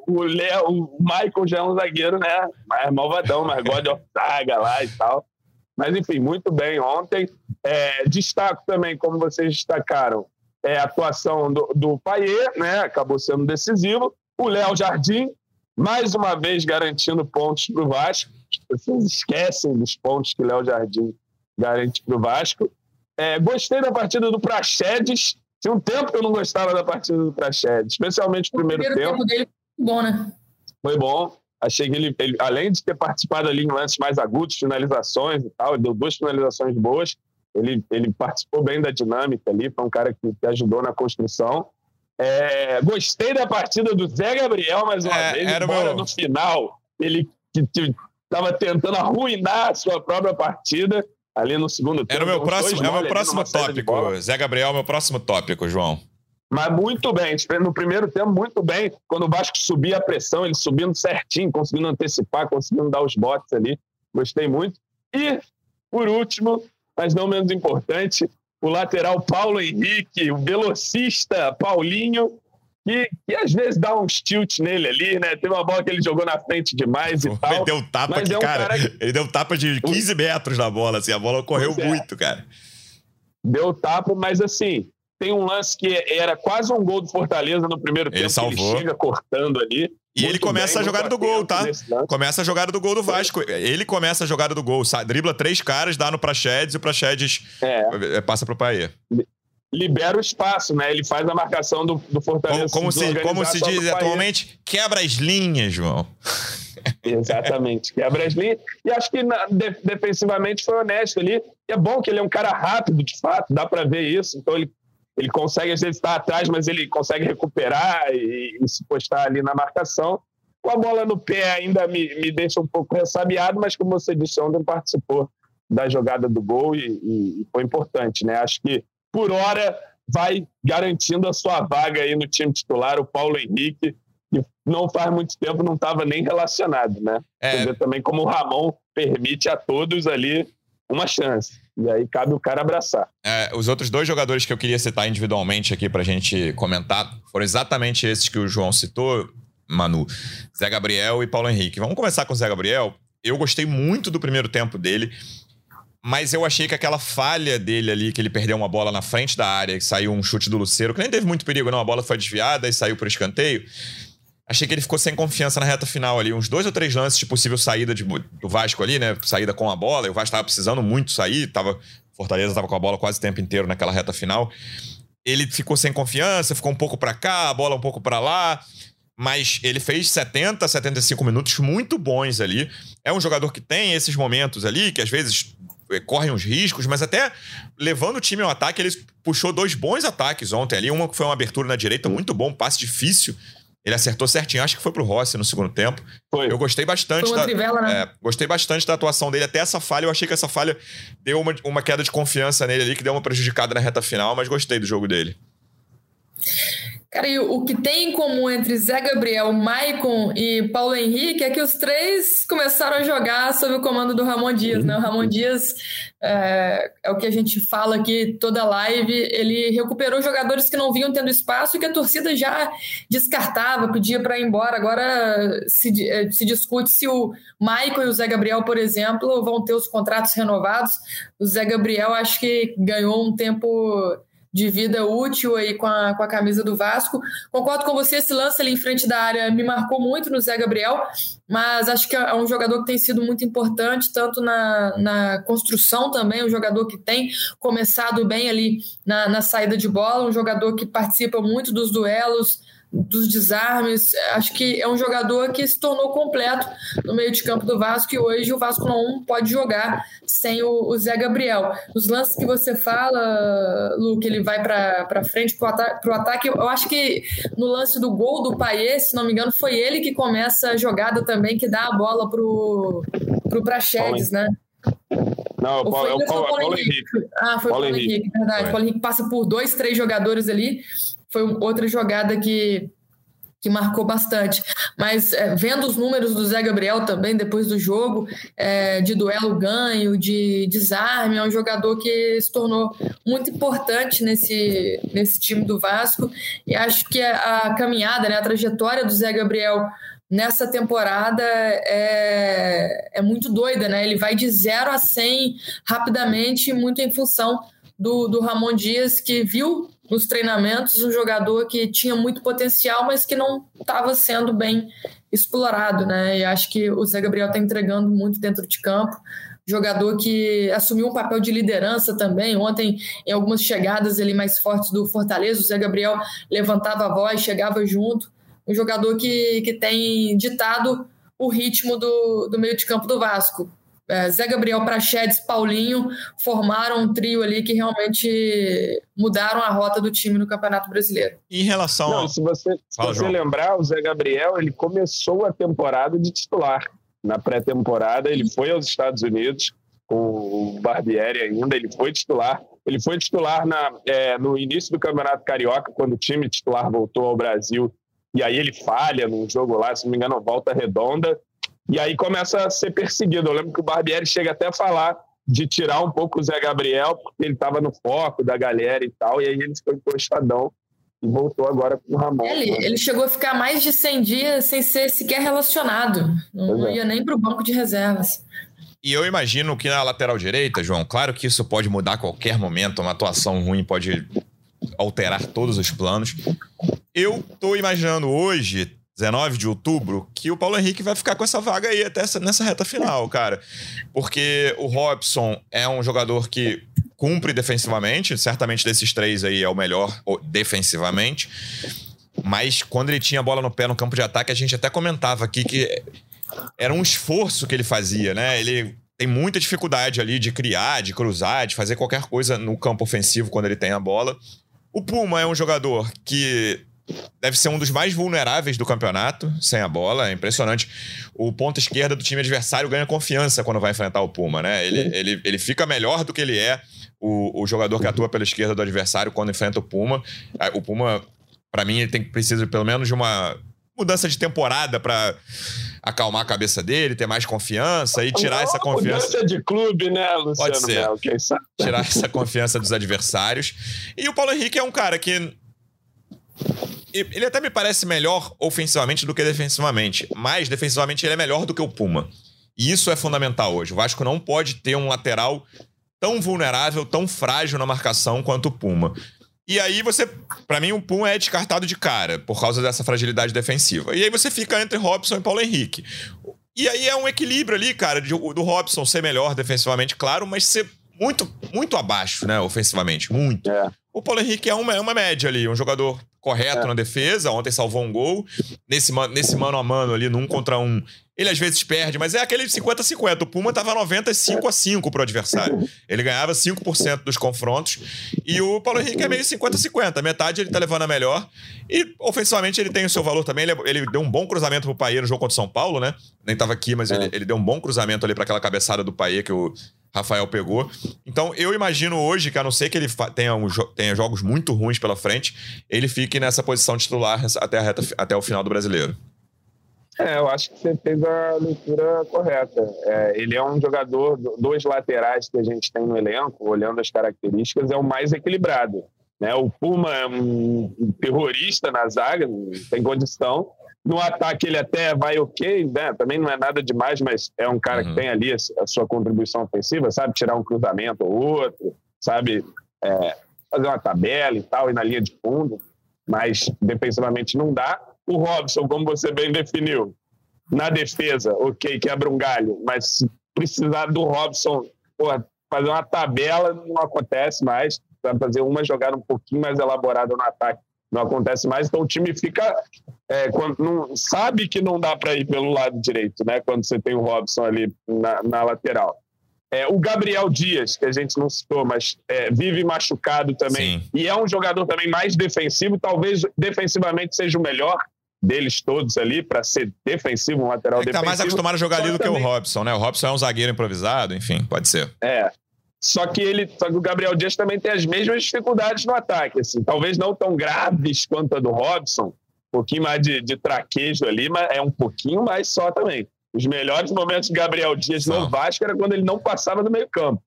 o, Léo, o Michael já é um zagueiro, né? Mais malvadão, mais God of Saga lá e tal. Mas enfim, muito bem ontem. É, destaco também, como vocês destacaram, é, atuação do, do Paier, né? Acabou sendo decisivo. O Léo Jardim, mais uma vez garantindo pontos para o Vasco. As pessoas esquecem dos pontos que o Léo Jardim garante para o Vasco. É, gostei da partida do Praxedes. Tinha um tempo que eu não gostava da partida do Praxedes, especialmente o primeiro, o primeiro tempo. tempo dele foi bom, né? Foi bom. Achei que ele, ele, além de ter participado ali em lances mais agudos, finalizações e tal, deu duas finalizações boas. Ele, ele participou bem da dinâmica ali, foi um cara que, que ajudou na construção. É, gostei da partida do Zé Gabriel mais uma é, vez, era embora meu... no final ele estava tentando arruinar a sua própria partida ali no segundo tempo. Era o meu próximo, é o meu próximo tópico. Zé Gabriel é meu próximo tópico, João. Mas muito bem, no primeiro tempo, muito bem. Quando o Vasco subia a pressão, ele subindo certinho, conseguindo antecipar, conseguindo dar os botes ali. Gostei muito. E, por último, mas não menos importante, o lateral Paulo Henrique, o velocista Paulinho, que, que às vezes dá uns tilt nele ali, né? Teve uma bola que ele jogou na frente demais e tal. Ele deu tapa que, é um cara, cara, ele deu tapa de 15 metros na bola, assim, a bola correu é. muito, cara. Deu tapa, mas assim, tem um lance que era quase um gol do Fortaleza no primeiro ele tempo, salvou. ele chega cortando ali. E ele começa bem, a jogada do gol, tá? Começa a jogada do gol do Vasco. Ele começa a jogada do gol. Dribla três caras, dá no Praxedes e o Praxedes é. é passa pro Paê. Libera o espaço, né? Ele faz a marcação do, do Fortaleza. Como, como se, como se diz atualmente, quebra as linhas, João. Exatamente, quebra as linhas. E acho que na, de, defensivamente foi honesto ali. E é bom que ele é um cara rápido, de fato, dá para ver isso. Então ele ele consegue, às vezes, estar atrás, mas ele consegue recuperar e, e, se postar ali na marcação. Com a bola no pé ainda me, me deixa um pouco ressabiado, mas como você disse, ontem participou da jogada do gol e, e, e foi importante, né? Acho que, por hora, vai garantindo a sua vaga aí no time titular, o Paulo Henrique, que não faz muito tempo não estava nem relacionado, né? É. Você vê também como o Ramon permite a todos ali uma chance. E aí cabe o cara abraçar. É, os outros dois jogadores que eu queria citar individualmente aqui pra gente comentar foram exatamente esses que o João citou, Manu. Zé Gabriel e Paulo Henrique. Vamos começar com o Zé Gabriel. Eu gostei muito do primeiro tempo dele, mas eu achei que aquela falha dele ali, que ele perdeu uma bola na frente da área, que saiu um chute do Luceiro, que nem teve muito perigo, não. A bola foi desviada e saiu por escanteio. Achei que ele ficou sem confiança na reta final ali. Uns dois ou três lances de possível saída de, do Vasco ali, né? Saída com a bola. E o Vasco tava precisando muito sair. Tava, Fortaleza tava com a bola quase o tempo inteiro naquela reta final. Ele ficou sem confiança, ficou um pouco para cá, a bola um pouco para lá. Mas ele fez 70, 75 minutos muito bons ali. É um jogador que tem esses momentos ali, que às vezes correm uns riscos, mas até levando o time ao ataque, ele puxou dois bons ataques ontem ali. Uma que foi uma abertura na direita, muito bom, passe difícil. Ele acertou certinho, acho que foi pro Rossi no segundo tempo. Foi. Eu gostei bastante foi uma da. Trivela, né? é, gostei bastante da atuação dele. Até essa falha, eu achei que essa falha deu uma, uma queda de confiança nele ali, que deu uma prejudicada na reta final, mas gostei do jogo dele. Cara, e o que tem em comum entre Zé Gabriel, Maicon e Paulo Henrique é que os três começaram a jogar sob o comando do Ramon Dias, né? O Ramon Dias é, é, o que a gente fala aqui toda live, ele recuperou jogadores que não vinham tendo espaço e que a torcida já descartava, pedia para ir embora. Agora se, é, se discute se o Maicon e o Zé Gabriel, por exemplo, vão ter os contratos renovados. O Zé Gabriel acho que ganhou um tempo de vida útil aí com a, com a camisa do Vasco. Concordo com você, esse lance ali em frente da área me marcou muito no Zé Gabriel, mas acho que é um jogador que tem sido muito importante, tanto na, na construção também, um jogador que tem começado bem ali na, na saída de bola, um jogador que participa muito dos duelos, dos desarmes. Acho que é um jogador que se tornou completo no meio de campo do Vasco e hoje o Vasco não pode jogar sem o, o Zé Gabriel. Os lances que você fala, Lu, que ele vai para frente para o ata ataque, eu acho que no lance do gol do Paier, se não me engano, foi ele que começa a jogada também, que dá a bola pro, pro Praxedes, né? Não, é o Paulo, é o Paulo, Paulo Henrique. Henrique. Ah, foi o Paulo, Paulo Henrique, Henrique verdade. O Paulo Henrique passa por dois, três jogadores ali foi outra jogada que, que marcou bastante. Mas é, vendo os números do Zé Gabriel também depois do jogo, é, de duelo ganho, de desarme, é um jogador que se tornou muito importante nesse, nesse time do Vasco. E acho que a, caminhada, né, a trajetória do Zé Gabriel nessa temporada é, é muito doida, né? Ele vai de 0 a 100 rapidamente, muito em função do, do Ramon Dias, que viu nos treinamentos um jogador que tinha muito potencial, mas que não estava sendo bem explorado, né? E acho que o Zé Gabriel está entregando muito dentro de campo. Jogador que assumiu um papel de liderança também. Ontem, em algumas chegadas ali mais fortes do Fortaleza, o Zé Gabriel levantava a voz, chegava junto. Um jogador que, que tem ditado o ritmo do, do meio de campo do Vasco é, Zé Gabriel, Prachedes, Paulinho formaram um trio ali que realmente mudaram a rota do time no Campeonato Brasileiro. Em relação Não, se você, se Fala, você lembrar, o Zé Gabriel ele começou a temporada de titular. Na pré-temporada, ele foi aos Estados Unidos com o Barbieri ainda, ele foi titular. Ele foi titular na, é, no início do Campeonato Carioca, quando o time titular voltou ao Brasil. E aí ele falha num jogo lá, se não me engano, volta redonda e aí começa a ser perseguido. Eu lembro que o Barbieri chega até a falar de tirar um pouco o Zé Gabriel, porque ele estava no foco da galera e tal, e aí ele ficou encostadão e voltou agora com o Ramon. Ele, né? ele chegou a ficar mais de 100 dias sem ser sequer relacionado, não é. ia nem para o banco de reservas. E eu imagino que na lateral direita, João, claro que isso pode mudar a qualquer momento, uma atuação ruim pode alterar todos os planos. Eu tô imaginando hoje 19 de outubro, que o Paulo Henrique vai ficar com essa vaga aí até essa, nessa reta final, cara. Porque o Robson é um jogador que cumpre defensivamente, certamente desses três aí é o melhor defensivamente. Mas quando ele tinha a bola no pé no campo de ataque, a gente até comentava aqui que era um esforço que ele fazia, né? Ele tem muita dificuldade ali de criar, de cruzar, de fazer qualquer coisa no campo ofensivo quando ele tem a bola. O Puma é um jogador que deve ser um dos mais vulneráveis do campeonato, sem a bola. É impressionante. O ponto esquerda do time adversário ganha confiança quando vai enfrentar o Puma, né? Ele, ele, ele fica melhor do que ele é, o, o jogador que atua pela esquerda do adversário quando enfrenta o Puma. O Puma, para mim, ele tem precisa pelo menos de uma mudança de temporada para acalmar a cabeça dele, ter mais confiança e tirar essa confiança. Mudança de clube, né, Luciano? Pode ser. Mel, tirar essa confiança dos adversários. E o Paulo Henrique é um cara que ele até me parece melhor ofensivamente do que defensivamente, mas defensivamente ele é melhor do que o Puma. E isso é fundamental hoje. O Vasco não pode ter um lateral tão vulnerável, tão frágil na marcação quanto o Puma. E aí você, para mim, o Puma é descartado de cara por causa dessa fragilidade defensiva. E aí você fica entre Robson e Paulo Henrique. E aí é um equilíbrio ali, cara, do Robson ser melhor defensivamente, claro, mas ser muito, muito abaixo, né, ofensivamente, muito. É. O Paulo Henrique é uma, é uma média ali, um jogador correto é. na defesa. Ontem salvou um gol. Nesse, nesse mano a mano ali, num contra um, ele às vezes perde, mas é aquele 50-50. O Puma tava 95 a 5 pro adversário. Ele ganhava 5% dos confrontos. E o Paulo Henrique é meio 50-50. Metade ele tá levando a melhor. E ofensivamente ele tem o seu valor também. Ele, ele deu um bom cruzamento pro Paê no jogo contra o São Paulo, né? Nem tava aqui, mas é. ele, ele deu um bom cruzamento ali para aquela cabeçada do Paê que o Rafael pegou. Então eu imagino hoje que, a não ser que ele tenha, um, tenha jogos muito ruins pela frente, ele fique nessa posição titular até, a reta, até o final do brasileiro. É, eu acho que você fez a leitura correta. É, ele é um jogador, dois laterais que a gente tem no elenco, olhando as características, é o mais equilibrado. Né? O Puma é um terrorista na zaga, não tem condição. No ataque ele até vai ok, né? também não é nada demais, mas é um cara uhum. que tem ali a, sua contribuição ofensiva, sabe tirar um cruzamento ou outro, sabe é, fazer uma tabela e tal, e na linha de fundo, mas defensivamente não dá o Robson, como você bem definiu, na defesa, ok, quebra um galho, mas se precisar do Robson porra, fazer uma tabela, não acontece mais. Vai fazer uma jogada um pouquinho mais elaborada no ataque, não acontece mais. Então o time fica. É, quando não, sabe que não dá para ir pelo lado direito, né? Quando você tem o Robson ali na, na lateral. É, o Gabriel Dias, que a gente não citou, mas é, vive machucado também. Sim. E é um jogador também mais defensivo, talvez defensivamente seja o melhor deles todos ali para ser defensivo, um lateral é que defensivo. Tá mais acostumado a jogar ali do também... que o Robson, né? O Robson é um zagueiro improvisado, enfim, pode ser. É. Só que ele, só que o Gabriel Dias também tem as mesmas dificuldades no ataque, assim, talvez não tão graves quanto a do Robson, um pouquinho mais de, de traquejo ali, mas é um pouquinho mais só também. Os melhores momentos de Gabriel Dias no Vasco era quando ele não passava do meio-campo.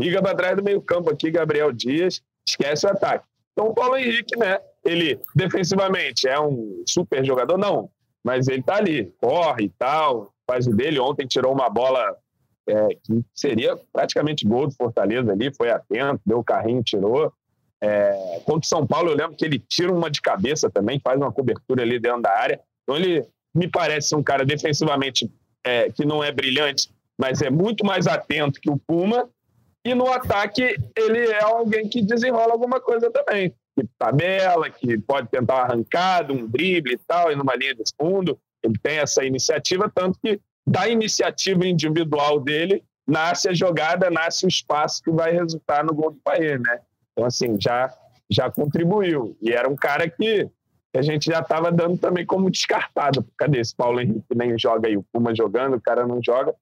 Liga para trás do meio-campo aqui, Gabriel Dias, esquece o ataque. Então o Paulo Henrique, né? Ele defensivamente é um super jogador? Não, mas ele tá ali, corre e tal, faz o dele. Ontem tirou uma bola é, que seria praticamente gol do Fortaleza ali, foi atento, deu o carrinho, tirou. É, contra o São Paulo, eu lembro que ele tira uma de cabeça também, faz uma cobertura ali dentro da área. Então ele me parece um cara defensivamente é, que não é brilhante, mas é muito mais atento que o Puma. E no ataque, ele é alguém que desenrola alguma coisa também. Que tabela, que pode tentar uma arrancada, um drible e tal, e numa linha de fundo. Ele tem essa iniciativa, tanto que da iniciativa individual dele nasce a jogada, nasce o espaço que vai resultar no gol do Paê, né? Então, assim, já, já contribuiu. E era um cara que que a gente já estava dando também como descartado. Cadê esse Paulo Henrique nem joga aí? O Puma jogando, o cara não joga.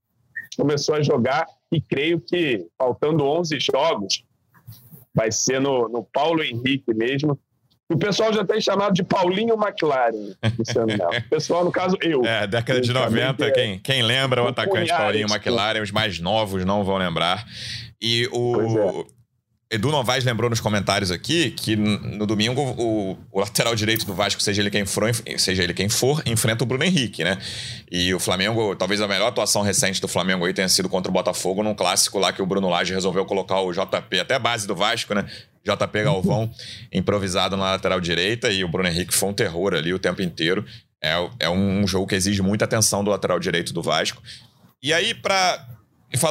Começou a jogar e creio que, faltando 11 jogos, vai ser no, no Paulo Henrique mesmo. O pessoal já tem chamado de Paulinho McLaren, O pessoal, no caso, eu. É, década de 90, é, quem, quem lembra o atacante Paulinho McLaren, os mais novos não vão lembrar. E o, Edu Novaes lembrou nos comentários aqui que no domingo o, o, lateral direito do Vasco, seja ele quem for, seja ele quem for, enfrenta o Bruno Henrique, né? E o Flamengo, talvez a melhor atuação recente do Flamengo aí tenha sido contra o Botafogo num clássico lá que o Bruno Lage resolveu colocar o JP, até a base do Vasco, né? JP Galvão improvisado na lateral direita e o Bruno Henrique foi um terror ali o tempo inteiro. É, é um jogo que exige muita atenção do lateral direito do Vasco. E aí, para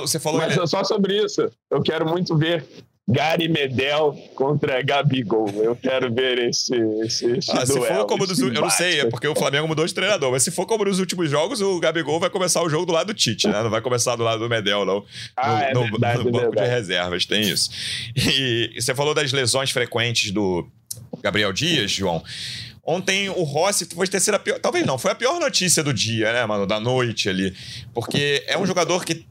você falou. Mas ele... só sobre isso, eu quero muito ver Gary Medel contra Gabigol. Eu quero ver esse, esse, esse ah, duelo, Se for como dos, eu não sei, é porque o Flamengo mudou de treinador, mas se for como nos últimos jogos, o Gabigol vai começar o jogo do lado do Tite, né? Não vai começar do lado do Medel, não. Ah, no, é no, verdade, no banco de reservas, tem isso. E, e você falou das lesões frequentes do Gabriel Dias, João. Ontem o Rossi foi ter a pior. Talvez não, foi a pior notícia do dia, né, mano? Da noite ali. Porque é um jogador que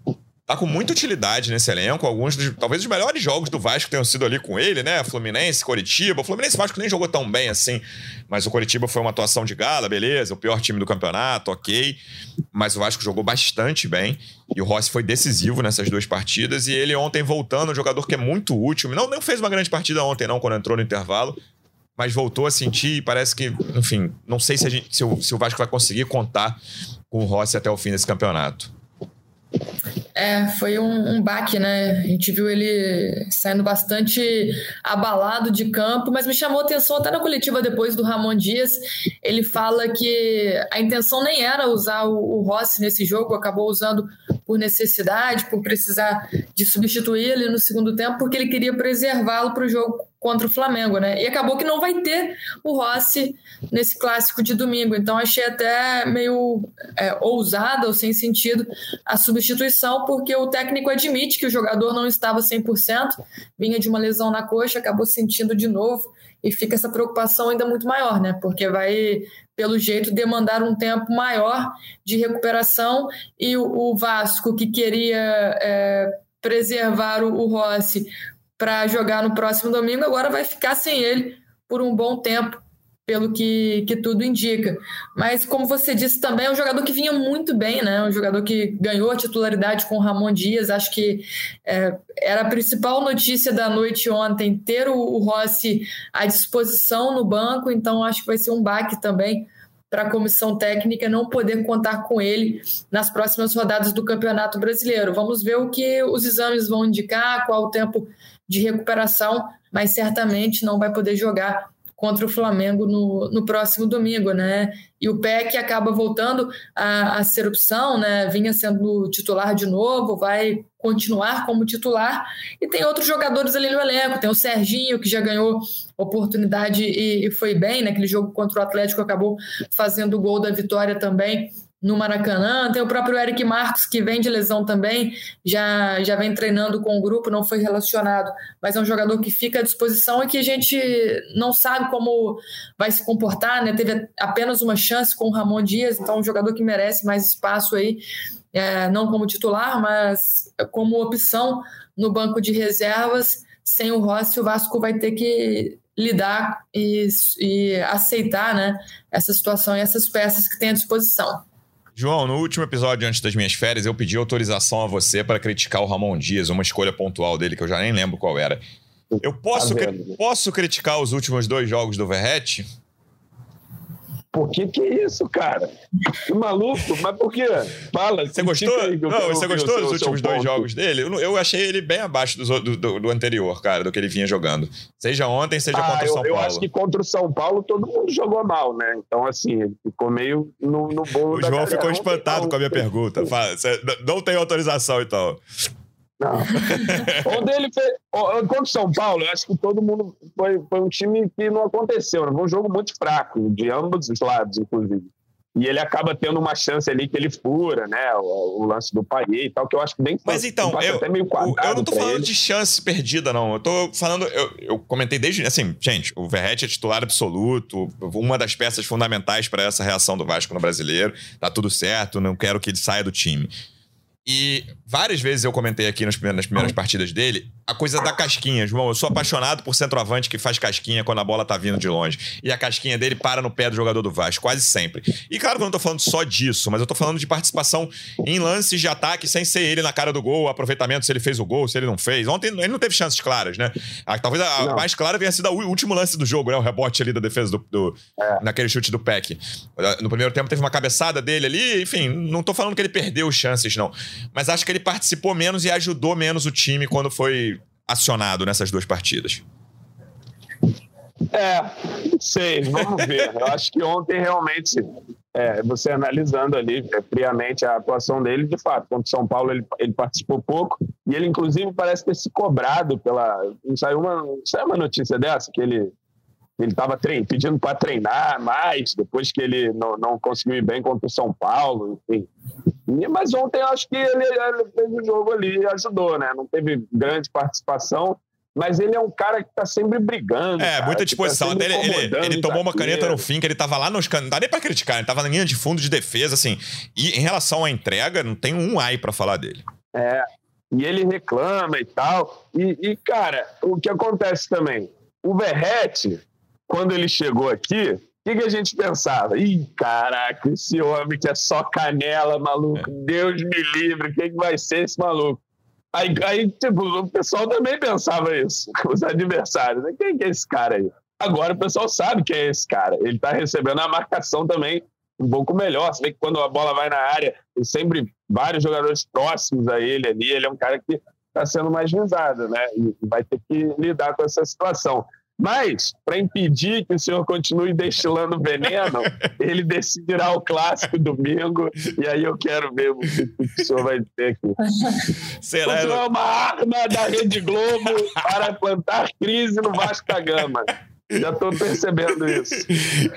tá com muita utilidade nesse elenco. Alguns, dos, talvez os melhores jogos do Vasco tenham sido ali com ele, né? Fluminense, Coritiba. O Fluminense e Vasco nem jogou tão bem assim, mas o Coritiba foi uma atuação de gala, beleza. O pior time do campeonato, ok. Mas o Vasco jogou bastante bem e o Rossi foi decisivo nessas duas partidas. E ele ontem voltando, um jogador que é muito útil. Não, não fez uma grande partida ontem, não, quando entrou no intervalo. Mas voltou a sentir e parece que, enfim, não sei se, gente, se, o, se o Vasco vai conseguir contar com o Rossi até o fim desse campeonato. É, foi um, um baque, né? A gente viu ele saindo bastante abalado de campo, mas me chamou atenção até na coletiva depois do Ramon Dias. Ele fala que a intenção nem era usar o, o Rossi nesse jogo, acabou usando por necessidade, por precisar de substituir ele no segundo tempo, porque ele queria preservá-lo para o jogo contra o Flamengo, né? E acabou que não vai ter o Rossi nesse clássico de domingo. Então achei até meio é, ousada ou sem sentido a substituição, porque o técnico admite que o jogador não estava 100%, vinha de uma lesão na coxa, acabou sentindo de novo e fica essa preocupação ainda muito maior, né? Porque vai, pelo jeito, demandar um tempo maior de recuperação e o, Vasco, que queria é, preservar o, o Rossi para jogar no próximo domingo, agora vai ficar sem ele por um bom tempo pelo que, que tudo indica. Mas, como você disse também, é um jogador que vinha muito bem, né? Um jogador que ganhou a titularidade com o Ramon Dias. Acho que é, era a principal notícia da noite ontem ter o, o Rossi à disposição no banco, então acho que vai ser um baque também para a comissão técnica não poder contar com ele nas próximas rodadas do Campeonato Brasileiro. Vamos ver o que os exames vão indicar, qual o tempo de recuperação, mas certamente não vai poder jogar contra o Flamengo no, no próximo domingo, né? E o PEC acaba voltando a, a ser opção, né? Vinha sendo titular de novo, vai continuar como titular. E tem outros jogadores ali no elenco. Tem o Serginho, que já ganhou oportunidade e, e foi bem naquele jogo contra o Atlético, acabou fazendo o gol da vitória também no Maracanã. Tem o próprio Eric Marcos, que vem de lesão também, já, já vem treinando com o grupo, não foi relacionado, mas é um jogador que fica à disposição e que a gente não sabe como vai se comportar, né? Teve apenas uma chance com o Ramon Dias, então um jogador que merece mais espaço aí, é, não como titular, mas como opção no banco de reservas. Sem o Rossi, o Vasco vai ter que lidar e, e aceitar né, essa situação e essas peças que tem à disposição. João, no último episódio antes das minhas férias, eu pedi autorização a você para criticar o Ramon Dias, uma escolha pontual dele que eu já nem lembro qual era. Eu posso, tá posso criticar os últimos dois jogos do Verrete? Por que que é isso, cara? Que maluco, mas por quê? Fala. Você gostou? Não, você gostou dos últimos dois jogos dele? Eu, eu, achei ele bem abaixo do, do, do, anterior, cara, do que ele vinha jogando. Seja ontem, seja ah, contra o São eu, Paulo. Eu acho que contra o São Paulo todo mundo jogou mal, né? Então, assim, ele ficou meio no, no bolo O João ficou espantado com a minha pergunta. Fala, não tem autorização, então. Não. Onde ele fez. Contra o São Paulo, eu acho que todo mundo. Foi, foi um time que não aconteceu. Né? Foi um jogo muito fraco, de ambos os lados, inclusive. E ele acaba tendo uma chance ali que ele fura, né? O, o lance do Paier e tal, que eu acho que nem Mas então, eu, até meio eu não tô falando ele. de chance perdida, não. Eu tô falando. Eu, eu comentei desde. Assim, gente, o Verrete é titular absoluto, uma das peças fundamentais para essa reação do Vasco no brasileiro. Tá tudo certo, não quero que ele saia do time. E várias vezes eu comentei aqui nas primeiras, nas primeiras partidas dele a coisa da casquinha, João. Eu sou apaixonado por centroavante que faz casquinha quando a bola tá vindo de longe. E a casquinha dele para no pé do jogador do Vasco, quase sempre. E claro que eu não tô falando só disso, mas eu tô falando de participação em lances de ataque sem ser ele na cara do gol, aproveitamento se ele fez o gol, se ele não fez. Ontem ele não teve chances claras, né? Ah, talvez a não. mais clara tenha sido o último lance do jogo, né? O rebote ali da defesa do. do é. naquele chute do Peck. No primeiro tempo teve uma cabeçada dele ali, enfim, não tô falando que ele perdeu chances, não. Mas acho que ele participou menos e ajudou menos o time quando foi acionado nessas duas partidas? É, não sei, vamos ver. Eu acho que ontem realmente, é, você analisando ali é, friamente a atuação dele, de fato, contra o São Paulo ele, ele participou pouco e ele, inclusive, parece ter se cobrado pela. Não saiu uma, saiu uma notícia dessa, que ele ele estava pedindo para treinar mais, depois que ele não, não conseguiu ir bem contra o São Paulo, enfim. Mas ontem eu acho que ele, ele fez o jogo ali e ajudou, né? Não teve grande participação, mas ele é um cara que tá sempre brigando. É, cara, muita tá disposição. Tá ele, ele, ele tomou uma caneta no fim, que ele tava lá nos. Não dá nem pra criticar, ele tava na linha de fundo de defesa, assim. E em relação à entrega, não tem um ai para falar dele. É, e ele reclama e tal. E, e, cara, o que acontece também? O Verrete, quando ele chegou aqui, que, que, a gente pensava? Ih, caraca, esse homem que é só canela, maluco, é. Deus me livre, o que, que vai ser esse maluco? Aí, aí, tipo, o pessoal também pensava isso, os adversários. Né? Quem que é esse cara aí? Agora o pessoal sabe quem é esse cara. Ele tá recebendo a marcação também um pouco melhor. Você vê que quando a bola vai na área, tem sempre vários jogadores próximos a ele ali. Ele é um cara que está sendo mais visado, né? E vai ter que lidar com essa situação. Mas, para impedir que o senhor continue destilando veneno, ele decidirá o clássico domingo. E aí eu quero ver o que, o senhor vai ter aqui. Será? É uma arma da Rede Globo para plantar crise no Vasco da Gama. Já tô percebendo isso.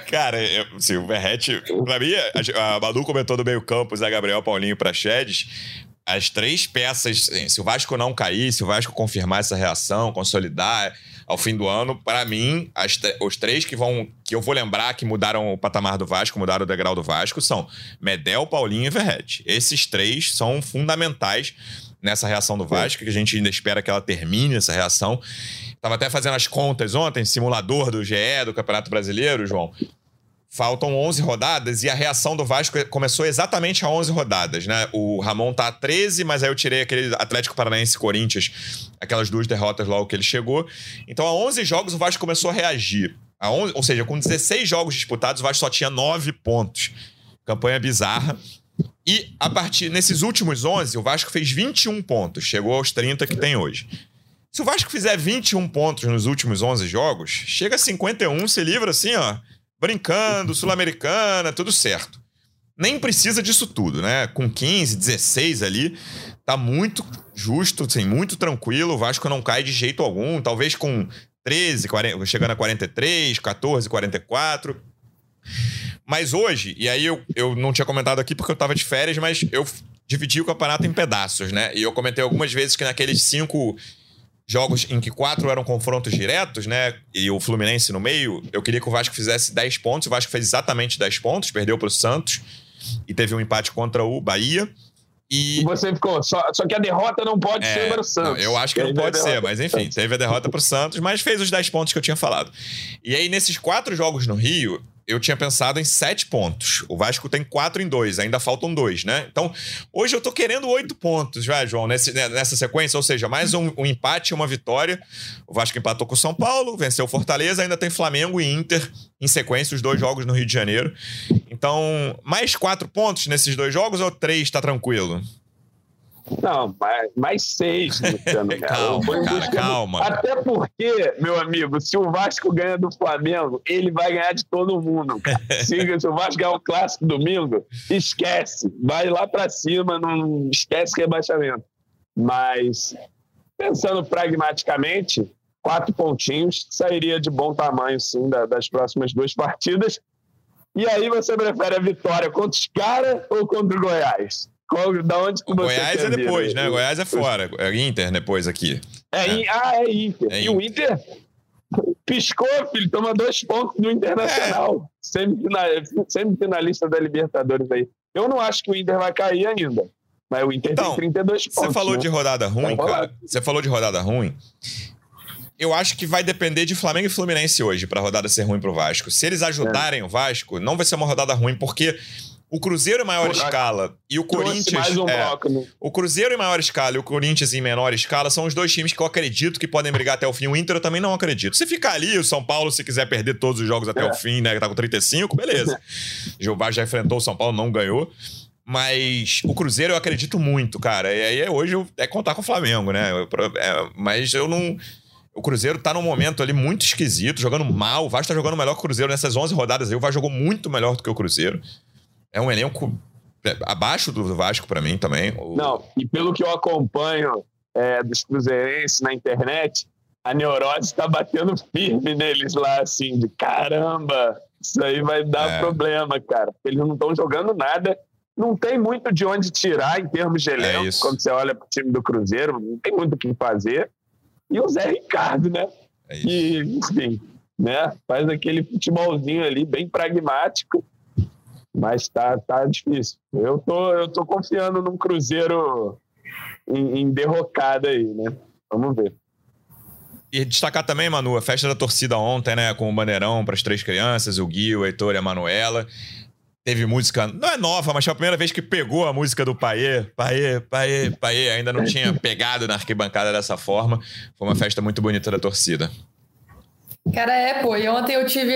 Cara, eu, assim, o Verrete, pra mim, a, a Manu comentou do meio campo, Zé Gabriel, Paulinho pra Chedes. As três peças, assim, se o Vasco não cair, se o Vasco confirmar essa reação, consolidar ao fim do ano, para mim, as, os três que vão que eu vou lembrar que mudaram o patamar do Vasco, mudaram o degrau do Vasco, são Medel, Paulinho e Verrete. Esses três são fundamentais nessa reação do Vasco, que a gente ainda espera que ela termine essa reação. Tava até fazendo as contas ontem, simulador do GE, do Campeonato Brasileiro, João. Faltam 11 rodadas e a reação do Vasco começou exatamente a 11 rodadas, né? O Ramon tá a 13, mas aí eu tirei aquele Atlético Paranaense Corinthians, aquelas duas derrotas logo que ele chegou. Então, a 11 jogos o Vasco começou a reagir. A 11, ou seja, com 16 jogos disputados, o Vasco só tinha 9 pontos. Campanha bizarra. E a partir nesses últimos 11, o Vasco fez 21 pontos, chegou aos 30 que tem hoje. Se o Vasco fizer 21 pontos nos últimos 11 jogos, chega a 51, se livra assim, ó, brincando, sul-americana, tudo certo. Nem precisa disso tudo, né? Com 15, 16 ali, tá muito justo, assim, muito tranquilo. O Vasco não cai de jeito algum. Talvez com 13, 40, chegando a 43, 14, 44. Mas hoje, e aí eu, eu não tinha comentado aqui porque eu tava de férias, mas eu dividi o campeonato em pedaços, né? E eu comentei algumas vezes que naqueles cinco jogos em que quatro eram confrontos diretos, né? E o Fluminense no meio, eu queria que o Vasco fizesse 10 pontos. O Vasco fez exatamente 10 pontos, perdeu para o Santos e teve um empate contra o Bahia. E... você ficou, só, só que a derrota não pode é, ser para o Santos. Não, eu acho que não pode ser, mas enfim, teve a derrota para o Santos, mas fez os 10 pontos que eu tinha falado. E aí, nesses quatro jogos no Rio, eu tinha pensado em sete pontos. O Vasco tem quatro em dois, ainda faltam dois, né? Então, hoje eu tô querendo oito pontos, vai, João, nesse, né, nessa sequência, ou seja, mais um, um empate e uma vitória. O Vasco empatou com o São Paulo, venceu o Fortaleza, ainda tem Flamengo e Inter em sequência, os dois jogos no Rio de Janeiro. Então, mais quatro pontos nesses dois jogos ou três, tá tranquilo? Não, mais, mais seis, Luciano. calma, cara, calma. Até porque, meu amigo, se o Vasco ganha do Flamengo, ele vai ganhar de todo mundo. se, se o Vasco ganhar o clássico domingo, esquece. Vai lá para cima, não esquece rebaixamento. Mas, pensando pragmaticamente, quatro pontinhos sairia de bom tamanho, sim, das próximas duas partidas. E aí você prefere a vitória contra os caras ou contra o Goiás? Qual, da onde que você Goiás é depois, né? Goiás é fora. É Inter depois aqui. É, é. Ah, é Inter. É e Inter. o Inter piscou, filho, toma dois pontos no Internacional. É. Semifinalista, semifinalista da Libertadores aí. Eu não acho que o Inter vai cair ainda. Mas o Inter então, tem 32 pontos. Você falou né? de rodada ruim, cara. Você falou de rodada ruim. Eu acho que vai depender de Flamengo e Fluminense hoje para a rodada ser ruim pro Vasco. Se eles ajudarem é. o Vasco, não vai ser uma rodada ruim, porque o Cruzeiro em maior escala e o Corinthians. Um é, bloco, né? O Cruzeiro em maior escala e o Corinthians em menor escala são os dois times que eu acredito que podem brigar até o fim. O Inter eu também não acredito. Se ficar ali, o São Paulo, se quiser perder todos os jogos até é. o fim, né? Tá com 35, beleza. Gilvar já enfrentou o São Paulo, não ganhou. Mas o Cruzeiro eu acredito muito, cara. E aí hoje é contar com o Flamengo, né? É, mas eu não. O Cruzeiro tá num momento ali muito esquisito, jogando mal. O Vasco tá jogando melhor que o Cruzeiro nessas 11 rodadas aí. O Vasco jogou muito melhor do que o Cruzeiro. É um elenco é, abaixo do Vasco para mim também. Não, e pelo que eu acompanho é, dos cruzeirenses na internet, a neurose está batendo firme neles lá, assim, de caramba, isso aí vai dar é. problema, cara. Eles não estão jogando nada, não tem muito de onde tirar em termos de elenco. É quando você olha para o time do Cruzeiro, não tem muito o que fazer. E o Zé Ricardo, né? É e, enfim, né? Faz aquele futebolzinho ali bem pragmático mas tá, tá difícil. Eu tô, eu tô confiando num Cruzeiro em, em derrocada aí, né? Vamos ver. E destacar também, Manu, a festa da torcida ontem, né? Com o bandeirão para as três crianças, o Gui, o Heitor e a Manuela. Teve música, não é nova, mas foi a primeira vez que pegou a música do Paê, Paê, Paê, Paê. Ainda não tinha pegado na arquibancada dessa forma. Foi uma festa muito bonita da torcida. Cara, é, pô. E ontem eu tive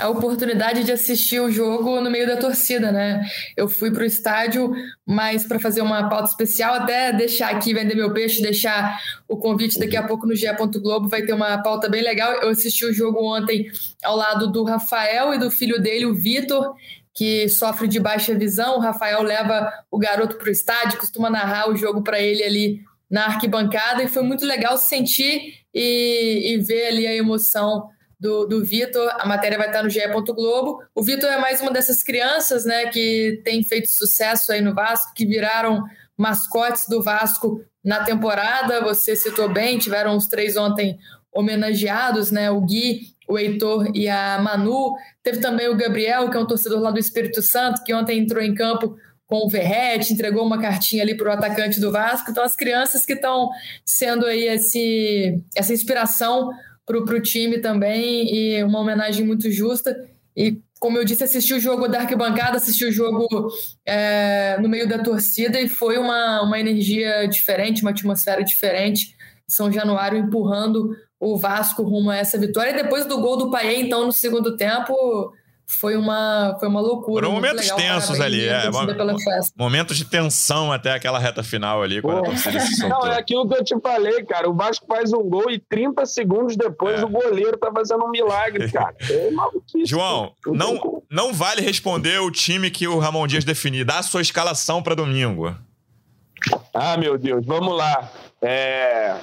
a oportunidade de assistir o jogo no meio da torcida, né? Eu fui pro estádio, mas para fazer uma pauta especial, até deixar aqui, vender meu peixe, deixar o convite daqui a pouco no GE. Globo, vai ter uma pauta bem legal. Eu assisti o jogo ontem ao lado do Rafael e do filho dele, o Vitor, que sofre de baixa visão. O Rafael leva o garoto pro estádio, costuma narrar o jogo para ele ali na arquibancada, e foi muito legal sentir e, e ver ali a emoção do, do Vitor. A matéria vai estar no GE. Globo. O Vitor é mais uma dessas crianças né, que tem feito sucesso aí no Vasco, que viraram mascotes do Vasco na temporada. Você citou bem, tiveram os três ontem homenageados, né? O Gui, o Heitor e a Manu. Teve também o Gabriel, que é um torcedor lá do Espírito Santo, que ontem entrou em campo com o Verrete, entregou uma cartinha ali para o atacante do Vasco. Então, as crianças que estão sendo aí esse, essa inspiração para o time também e uma homenagem muito justa. E, como eu disse, assisti o jogo da arquibancada, assisti o jogo é, no meio da torcida e foi uma, uma energia diferente, uma atmosfera diferente. São Januário empurrando o Vasco rumo a essa vitória. E depois do gol do Paê, então, no segundo tempo, foi uma, foi uma loucura. Foram momentos legal, tensos ali, é, momentos de tensão até aquela reta final ali, Pô. Não, é aquilo que eu te falei, cara. O Vasco faz um gol e 30 segundos depois é. o goleiro tá fazendo um milagre, cara. É João, não, não vale responder o time que o Ramon Dias definir. Dá a sua escalação para domingo. Ah, meu Deus, vamos lá. É...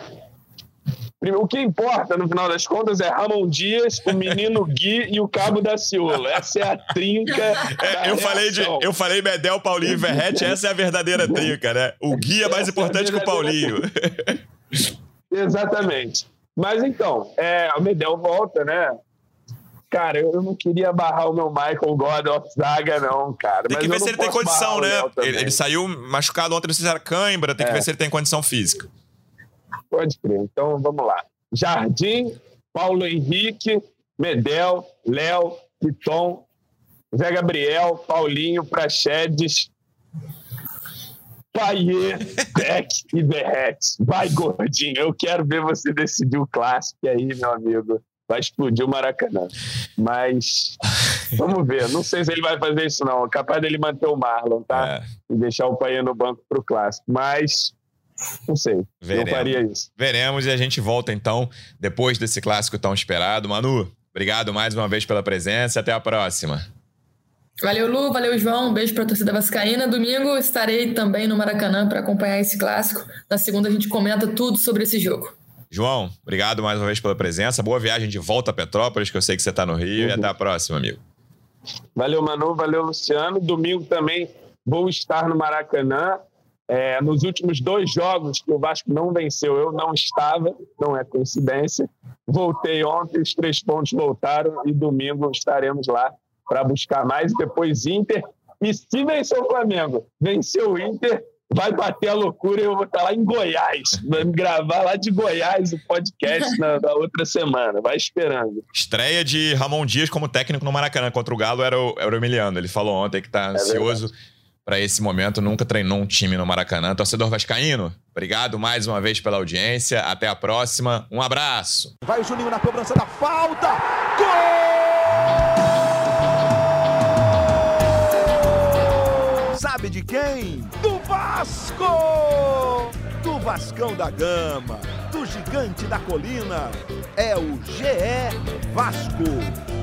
O que importa, no final das contas, é Ramon Dias, o menino Gui e o Cabo da Ciolo. Essa é a trinca. É, eu, falei de, eu falei Medel, Paulinho e Verrete, essa é a verdadeira trinca, né? O Gui é mais importante que o Paulinho. Exatamente. Mas então, é, o Medel volta, né? Cara, eu não queria barrar o meu Michael God of Zaga, não, cara. Tem que ver se ele tem condição, né? Ele, ele, saiu machucado ontem, não sei se era cãibra, tem é. que ver se ele tem condição física. Pode crer. Então vamos lá. Jardim, Paulo Henrique, Medel, Léo, Piton, Zé Gabriel, Paulinho, Prachedes, Paiê, Deck e Derrete. Vai, gordinho. Eu quero ver você decidir o clássico aí, meu amigo. Vai explodir o Maracanã. Mas vamos ver. Não sei se ele vai fazer isso, não. É capaz dele manter o Marlon, tá? É. E deixar o Paiê no banco pro clássico. Mas não sei. Veremos. Eu faria isso. Veremos e a gente volta então depois desse clássico tão esperado. Manu, obrigado mais uma vez pela presença. Até a próxima. Valeu, Lu. Valeu, João. Um beijo para a torcida vascaína. Domingo estarei também no Maracanã para acompanhar esse clássico. Na segunda a gente comenta tudo sobre esse jogo. João, obrigado mais uma vez pela presença. Boa viagem de volta a Petrópolis, que eu sei que você está no Rio. Uhum. E até a próxima, amigo. Valeu, Manu. Valeu, Luciano. Domingo também vou estar no Maracanã. É, nos últimos dois jogos que o Vasco não venceu, eu não estava, não é coincidência. Voltei ontem, os três pontos voltaram e domingo estaremos lá para buscar mais. Depois Inter. E se vencer o Flamengo, venceu o Inter, vai bater a loucura e eu vou estar lá em Goiás. Vamos gravar lá de Goiás o podcast na, na, outra semana. Vai esperando. Estreia de Ramon Dias como técnico no Maracanã contra o Galo era o, era o Emiliano. Ele falou ontem que está é ansioso. Para esse momento, nunca treinou um time no Maracanã. Torcedor Vascaíno, obrigado mais uma vez pela audiência. Até a próxima. Um abraço. Vai o Juninho na cobrança da falta. Gol! Sabe de quem? Do Vasco! Do Vascão da Gama, do Gigante da Colina. É o GE Vasco.